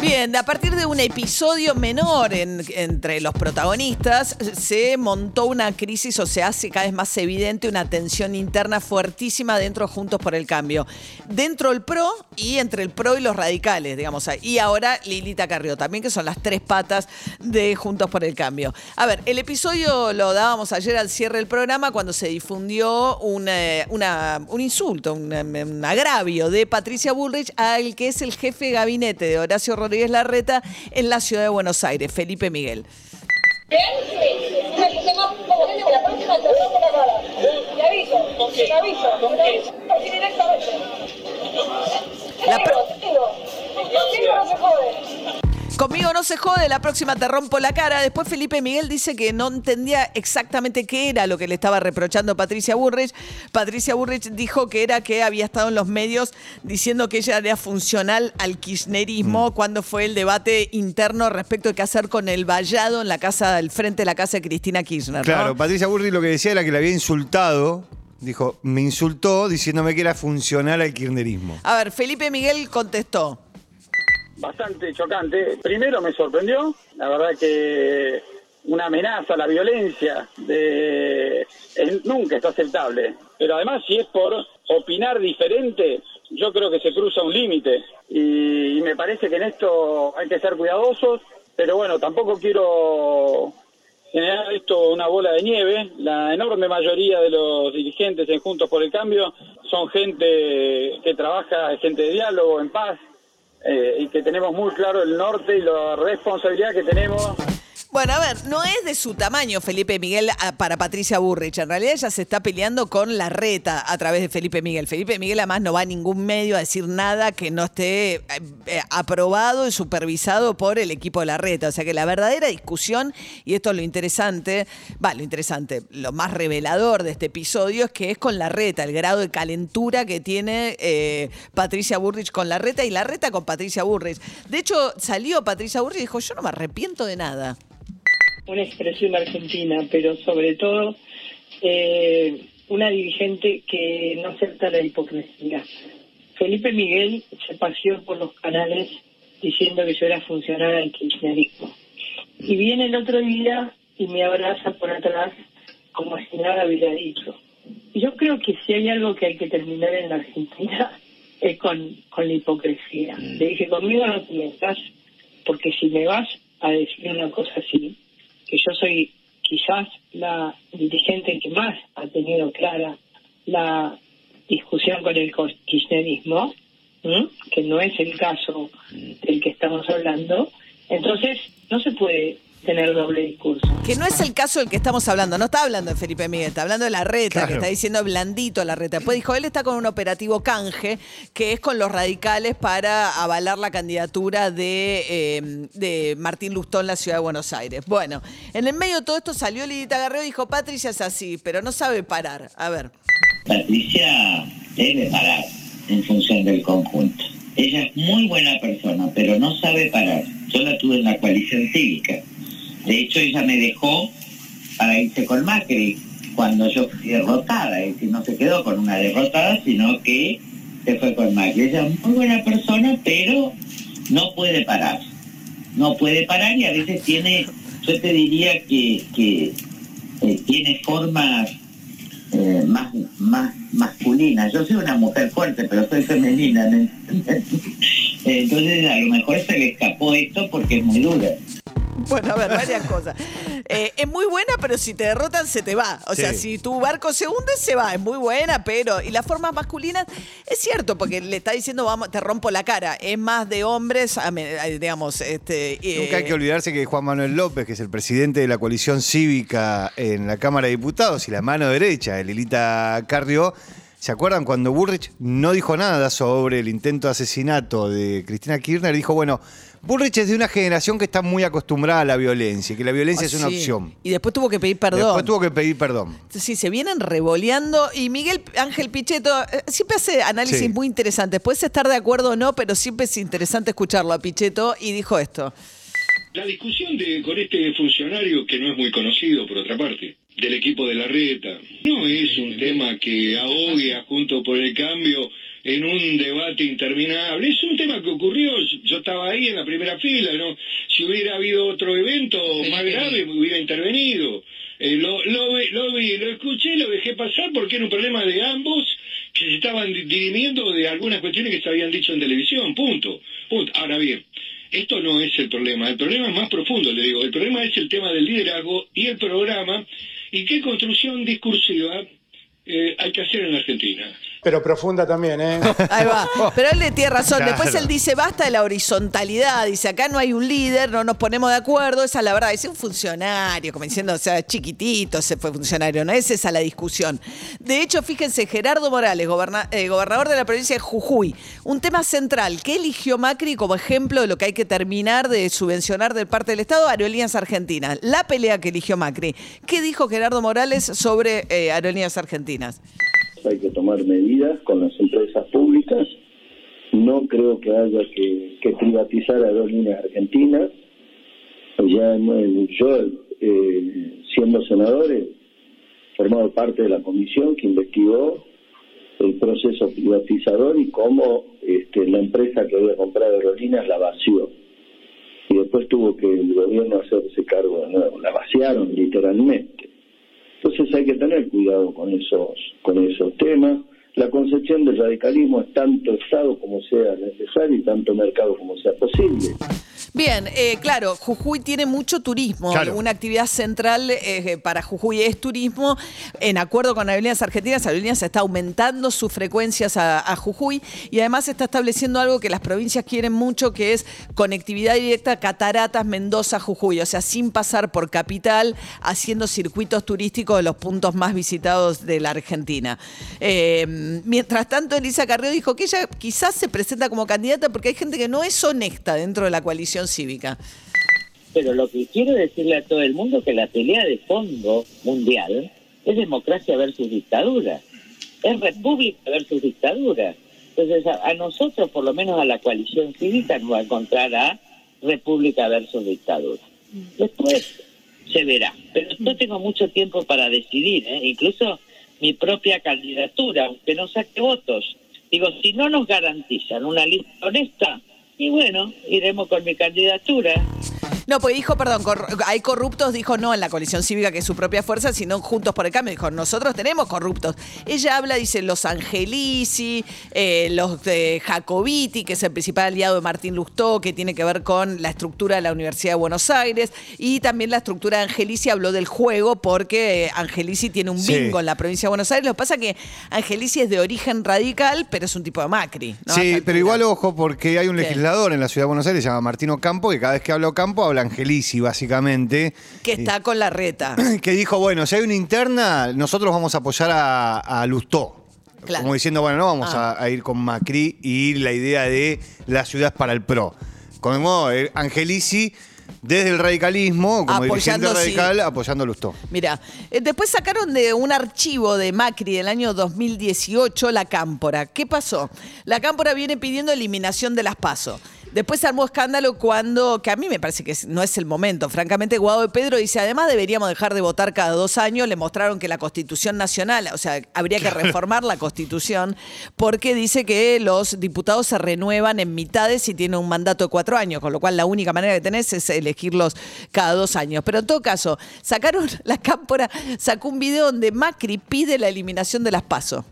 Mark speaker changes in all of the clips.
Speaker 1: Bien, a partir de un episodio menor en- entre los protagonistas, se montó una crisis o se hace cada vez más evidente una tensión interna fuertísima dentro de Juntos por el Cambio. Dentro el PRO y entre el PRO y los radicales, digamos. Y ahora Lilita Carrió también, que son las tres patas de Juntos por el Cambio. A ver, el episodio lo dábamos ayer al cierre del programa cuando se difundió un, eh, una- un insulto, un, agravio de Patricia Bullrich al que es el jefe gabinete de Horacio Rodríguez Larreta en la ciudad de Buenos Aires, Felipe Miguel.
Speaker 2: Directamente.
Speaker 1: La Conmigo no se jode, la próxima te rompo la cara. Después Felipe Miguel dice que no entendía exactamente qué era lo que le estaba reprochando Patricia Burrich. Patricia Burrich dijo que era que había estado en los medios diciendo que ella era funcional al kirchnerismo cuando fue el debate interno respecto de qué hacer con el vallado en la casa, al frente de la casa de Cristina Kirchner. ¿no?
Speaker 3: Claro, Patricia Burri lo que decía era que le había insultado. Dijo, me insultó diciéndome que era funcional al kirchnerismo.
Speaker 1: A ver, Felipe Miguel contestó.
Speaker 4: Bastante chocante. Primero me sorprendió, la verdad que una amenaza, la violencia de nunca es aceptable. Pero además si es por opinar diferente, yo creo que se cruza un límite y, y me parece que en esto hay que ser cuidadosos, pero bueno, tampoco quiero generar esto una bola de nieve. La enorme mayoría de los dirigentes en Juntos por el Cambio son gente que trabaja, gente de diálogo, en paz, eh, y que tenemos muy claro el norte y la responsabilidad que tenemos.
Speaker 1: Bueno, a ver, no es de su tamaño Felipe Miguel para Patricia Burrich. En realidad ella se está peleando con la reta a través de Felipe Miguel. Felipe Miguel además no va a ningún medio a decir nada que no esté eh, eh, aprobado y supervisado por el equipo de la reta. O sea que la verdadera discusión, y esto es lo interesante, va, lo interesante, lo más revelador de este episodio es que es con la reta, el grado de calentura que tiene eh, Patricia Burrich con la reta y la reta con Patricia Burrich. De hecho, salió Patricia Burrich y dijo, yo no me arrepiento de nada.
Speaker 5: Una expresión argentina, pero sobre todo eh, una dirigente que no acepta la hipocresía. Felipe Miguel se paseó por los canales diciendo que yo era funcionario del kirchnerismo. Y viene el otro día y me abraza por atrás como si nada hubiera dicho. Y yo creo que si hay algo que hay que terminar en la Argentina es con, con la hipocresía. Le dije, conmigo no te metas, porque si me vas a decir una cosa así, que yo soy quizás la dirigente que más ha tenido clara la discusión con el kirchnerismo, que no es el caso del que estamos hablando, entonces no se puede tener doble discurso.
Speaker 1: Que no es el caso del que estamos hablando, no está hablando de Felipe Miguel, está hablando de la reta,
Speaker 3: Claro.
Speaker 1: que está diciendo blandito la reta. Después dijo, él está con un operativo canje, que es con los radicales para avalar la candidatura de, eh, de Martín Lustó en la ciudad de Buenos Aires. Bueno, en el medio de todo esto salió Lidita Garreo y dijo, Patricia es así, pero no sabe parar. A ver.
Speaker 6: Patricia debe parar en función del conjunto. Ella es muy buena persona, pero no sabe parar. Yo la tuve en la coalición cívica. De hecho, ella me dejó para irse con Macri cuando yo fui derrotada. Es decir, no se quedó con una derrotada, sino que se fue con Macri. Ella es muy buena persona, pero no puede parar. No puede parar y a veces tiene, yo te diría que, eh, tiene formas eh, más, más masculina. Yo soy una mujer fuerte, pero soy femenina. ¿me? Entonces a lo mejor se le escapó esto porque es muy dura.
Speaker 1: Bueno, a ver, varias cosas. Eh, es muy buena, pero si te derrotan, se te va. O sea, si tu barco se hunde, se va. Es muy buena, pero. Y las formas masculinas, es cierto, porque le está diciendo, vamos, te rompo la cara. Es más de hombres, eh, digamos, este. eh,
Speaker 3: Nunca hay que olvidarse que Juan Manuel López, que es el presidente de la coalición cívica en la Cámara de Diputados y la mano derecha de Lilita Carrió, ¿Se acuerdan cuando Bullrich no dijo nada sobre el intento de asesinato de Cristina Kirchner? Dijo, bueno, Bullrich es de una generación que está muy acostumbrada a la violencia, y que la violencia es una
Speaker 1: Ah, Sí.
Speaker 3: opción.
Speaker 1: Y después tuvo que pedir perdón.
Speaker 3: Después tuvo que pedir perdón.
Speaker 1: Sí, se vienen revoleando. Y Miguel Ángel Pichetto eh, siempre hace análisis
Speaker 3: Sí.
Speaker 1: muy interesantes. Puedes estar de acuerdo o no, pero siempre es interesante escucharlo a Pichetto. Y dijo esto.
Speaker 7: La discusión de, con este funcionario, que no es muy conocido por otra parte, del equipo de la reta, no es un tema que ahogue a Junto por el Cambio en un debate interminable. Es un tema que ocurrió, yo estaba ahí en la primera fila, ¿no? Si hubiera habido otro evento más grave, me hubiera intervenido. Eh, lo, lo, vi- lo vi, lo escuché, lo dejé pasar porque era un problema de ambos que se estaban di- dirimiendo de algunas cuestiones que se habían dicho en televisión, punto. punto. Ahora bien, esto no es el problema, el problema es más profundo, le digo, el problema es el tema del liderazgo y el programa y qué construcción discursiva eh, hay que hacer en Argentina.
Speaker 8: Pero profunda también, ¿eh?
Speaker 1: Ahí va. Pero él le tiene razón.
Speaker 3: Claro.
Speaker 1: Después él dice, basta de la horizontalidad. Dice, acá no hay un líder, no nos ponemos de acuerdo. Esa es la verdad. Dice un funcionario, como diciendo, o sea, chiquitito se fue funcionario. No es esa la discusión. De hecho, fíjense, Gerardo Morales, goberna- eh, gobernador de la provincia de Jujuy, un tema central que eligió Macri como ejemplo de lo que hay que terminar de subvencionar de parte del Estado Aerolíneas Argentinas. La pelea que eligió Macri. ¿Qué dijo Gerardo Morales sobre eh, Aerolíneas Argentinas?
Speaker 9: Hay que tomar medidas con las empresas públicas. No creo que haya que, que privatizar aerolíneas argentinas. Ya yo, eh, siendo senador, he formado parte de la comisión que investigó el proceso privatizador y cómo este, la empresa que había comprado aerolíneas la vació. Y después tuvo que el gobierno hacerse cargo de nuevo. La vaciaron literalmente. Entonces hay que tener cuidado con esos, con esos temas. La concepción del radicalismo es tanto Estado como sea necesario y tanto mercado como sea posible.
Speaker 1: Bien, eh, claro, Jujuy tiene mucho turismo.
Speaker 3: Claro.
Speaker 1: Una actividad central eh, para Jujuy es turismo. En acuerdo con Aerolíneas Argentinas, Aerolíneas está aumentando sus frecuencias a, a Jujuy y además está estableciendo algo que las provincias quieren mucho, que es conectividad directa Cataratas, Mendoza, Jujuy. O sea, sin pasar por capital, haciendo circuitos turísticos de los puntos más visitados de la Argentina. Eh, mientras tanto, Elisa Carrió dijo que ella quizás se presenta como candidata porque hay gente que no es honesta dentro de la coalición cívica.
Speaker 6: Pero lo que quiero decirle a todo el mundo que la pelea de fondo mundial es democracia versus dictadura, es república versus dictadura. Entonces a, a nosotros, por lo menos a la coalición cívica, nos va a encontrar a república versus dictadura. Después se verá, pero no tengo mucho tiempo para decidir, ¿eh? incluso mi propia candidatura, aunque no saque votos. Digo, si no nos garantizan una lista honesta, y bueno, iremos con mi candidatura.
Speaker 1: No, pues dijo, perdón, cor- hay corruptos, dijo no en la coalición cívica, que es su propia fuerza, sino Juntos por el Cambio. Dijo, nosotros tenemos corruptos. Ella habla, dice, los Angelici, eh, los de Jacobiti, que es el principal aliado de Martín Lustó, que tiene que ver con la estructura de la Universidad de Buenos Aires, y también la estructura de Angelici habló del juego, porque eh, Angelici tiene un
Speaker 3: Sí.
Speaker 1: bingo en la provincia de Buenos Aires. Lo que pasa es que Angelici es de origen radical, pero es un tipo de Macri.
Speaker 3: Sí, pero igual ojo, porque hay un
Speaker 1: ¿Qué?
Speaker 3: legislador en la ciudad de Buenos Aires, se llama Martino Campo, que cada vez que habla Campo habla Angelici, básicamente.
Speaker 1: Que está con la reta.
Speaker 3: que dijo, bueno, si hay una interna, nosotros vamos a apoyar a, a Lustó.
Speaker 1: Claro.
Speaker 3: Como diciendo, bueno, no vamos
Speaker 1: Ah.
Speaker 3: a, a ir con Macri y la idea de la ciudad para el PRO. Como eh, Angelici, desde el radicalismo, como dirigente
Speaker 1: sí.
Speaker 3: radical, apoyando a Lustó.
Speaker 1: Mira, eh, después sacaron de un archivo de Macri del año 2018 la cámpora. ¿Qué pasó? La cámpora viene pidiendo eliminación de las PASO. Después se armó escándalo cuando, que a mí me parece que no es el momento, francamente, Guado de Pedro dice, además deberíamos dejar de votar cada dos años, le mostraron que la Constitución Nacional, o sea, habría que reformar la Constitución, porque dice que los diputados se renuevan en mitades y tienen un mandato de cuatro años, con lo cual la única manera que tenés es elegirlos cada dos años. Pero en todo caso, sacaron, la cámpora sacó un video donde Macri pide la eliminación de las PASO.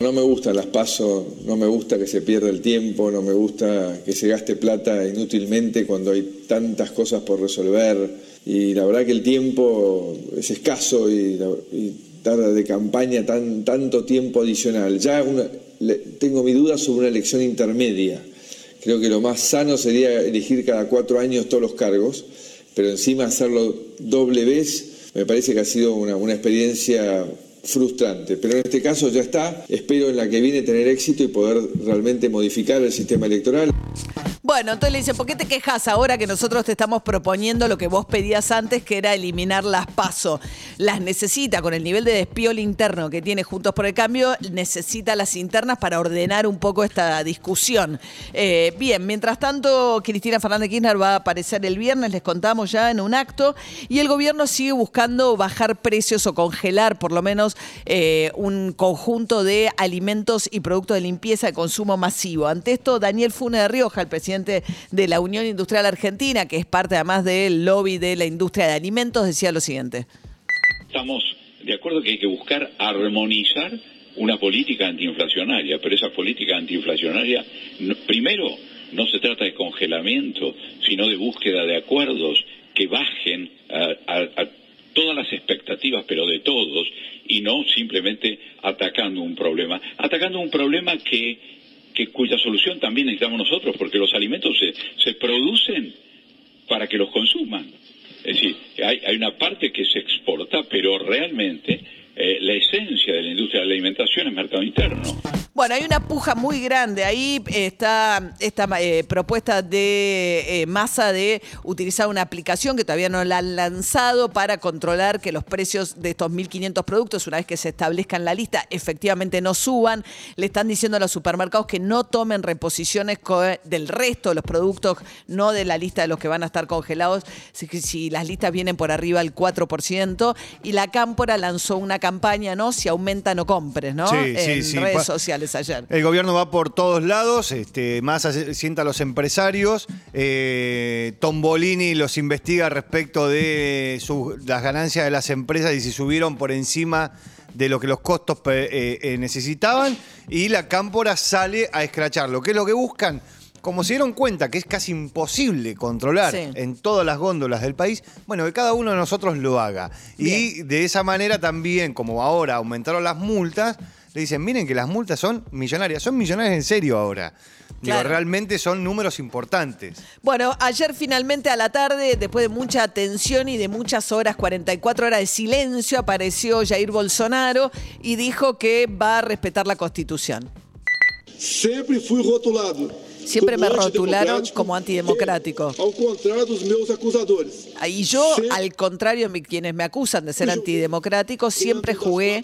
Speaker 10: No me gustan las pasos, no me gusta que se pierda el tiempo, no me gusta que se gaste plata inútilmente cuando hay tantas cosas por resolver. Y la verdad que el tiempo es escaso y, y dar de campaña tan, tanto tiempo adicional. Ya una- le- tengo mi duda sobre una elección intermedia. Creo que lo más sano sería elegir cada cuatro años todos los cargos, pero encima hacerlo doble vez me parece que ha sido una experiencia frustrante, pero en este caso ya está. Espero en la que viene tener éxito y poder realmente modificar el sistema electoral.
Speaker 1: Bueno, entonces le dice, ¿por qué te quejas ahora que nosotros te estamos proponiendo lo que vos pedías antes, que era eliminar las PASO? Las necesita con el nivel de despiol interno que tiene Juntos por el Cambio, necesita las internas para ordenar un poco esta discusión. Eh, bien, mientras tanto, Cristina Fernández Kirchner va a aparecer el viernes, les contamos ya en un acto, y el gobierno sigue buscando bajar precios o congelar por lo menos eh, un conjunto de alimentos y productos de limpieza de consumo masivo. Ante esto, Daniel Funes de Rioja, el presidente de la Unión Industrial Argentina, que es parte además del lobby de la industria de alimentos, decía lo siguiente.
Speaker 11: Estamos de acuerdo que hay que buscar armonizar una política antiinflacionaria, pero esa política antiinflacionaria, primero, no se trata de congelamiento, sino de búsqueda de acuerdos que bajen a todas las expectativas, pero de todos, y no simplemente atacando un problema. Atacando un problema que, que cuya solución también necesitamos nosotros, porque los alimentos se, se producen para que los consuman. Es decir, hay, hay una parte que se exporta, pero realmente eh, la esencia de la industria de la alimentación es mercado interno.
Speaker 1: Bueno, hay una puja muy grande. Ahí está esta eh, propuesta de eh, masa de utilizar una aplicación que todavía no la han lanzado para controlar que los precios de estos 1.500 productos, una vez que se establezca en la lista, efectivamente no suban. Le están diciendo a los supermercados que no tomen reposiciones del resto de los productos, no de la lista de los que van a estar congelados, si, si las listas vienen por arriba del 4%. Y la Cámpora lanzó una campaña, ¿no? Si aumenta, no compres, ¿no?
Speaker 3: Sí,
Speaker 1: en
Speaker 3: sí, sí.
Speaker 1: redes
Speaker 3: Pa-
Speaker 1: ayer.
Speaker 3: El gobierno va por todos lados, este, más hace- sienta a los empresarios. eh, Tombolini los investiga respecto de su- las ganancias de las empresas y si subieron por encima de lo que los costos eh, eh, necesitaban. Y la cámpora sale a escracharlo. ¿Qué es lo que buscan? Como se dieron cuenta que es casi imposible controlar
Speaker 1: Sí.
Speaker 3: en todas las góndolas del país, bueno, que cada uno de nosotros lo haga. Y de esa manera también, como ahora aumentaron las multas, le dicen, miren que las multas son millonarias, son millonarias en serio ahora. Digo,
Speaker 1: Claro.
Speaker 3: realmente son números importantes.
Speaker 1: Bueno, ayer finalmente a la tarde, después de mucha tensión y de muchas horas, 44 horas de silencio, apareció Jair Bolsonaro y dijo que va a respetar la Constitución.
Speaker 12: Sempre fui rotulado.
Speaker 1: Siempre me rotularon como antidemocrático.
Speaker 12: acusadores.
Speaker 1: Y yo, al contrario de quienes me acusan de ser antidemocrático, siempre jugué.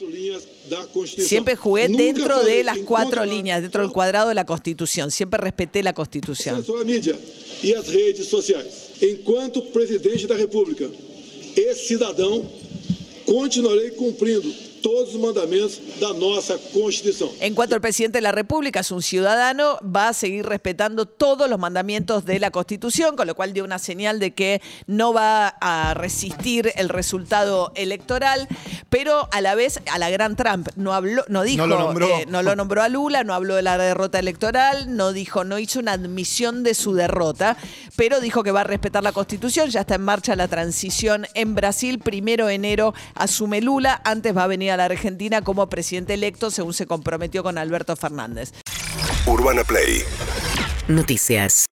Speaker 1: Siempre jugué dentro de las cuatro líneas, dentro del cuadrado de la Constitución. Siempre respeté la Constitución.
Speaker 12: e às redes sociais. Enquanto presidente da República e cidadão, continuarei cumprindo todos os mandamentos da nossa Constituição.
Speaker 1: En cuanto el presidente de la República es un ciudadano, va a seguir respetando todos los mandamientos de la Constitución, con lo cual dio una señal de que no va a resistir el resultado electoral, pero a la vez a la gran Trump no habló, no dijo,
Speaker 3: lo nombró.
Speaker 1: eh, no lo nombró a Lula, no habló de la derrota electoral, no dijo, no hizo una admisión de su derrota, pero dijo que va a respetar la Constitución. Ya está en marcha la transición en Brasil. Primero de enero asume Lula, antes va a venir a la Argentina como presidente electo, según se comprometió con Alberto Fernández.
Speaker 13: Urbana Play
Speaker 14: Noticias.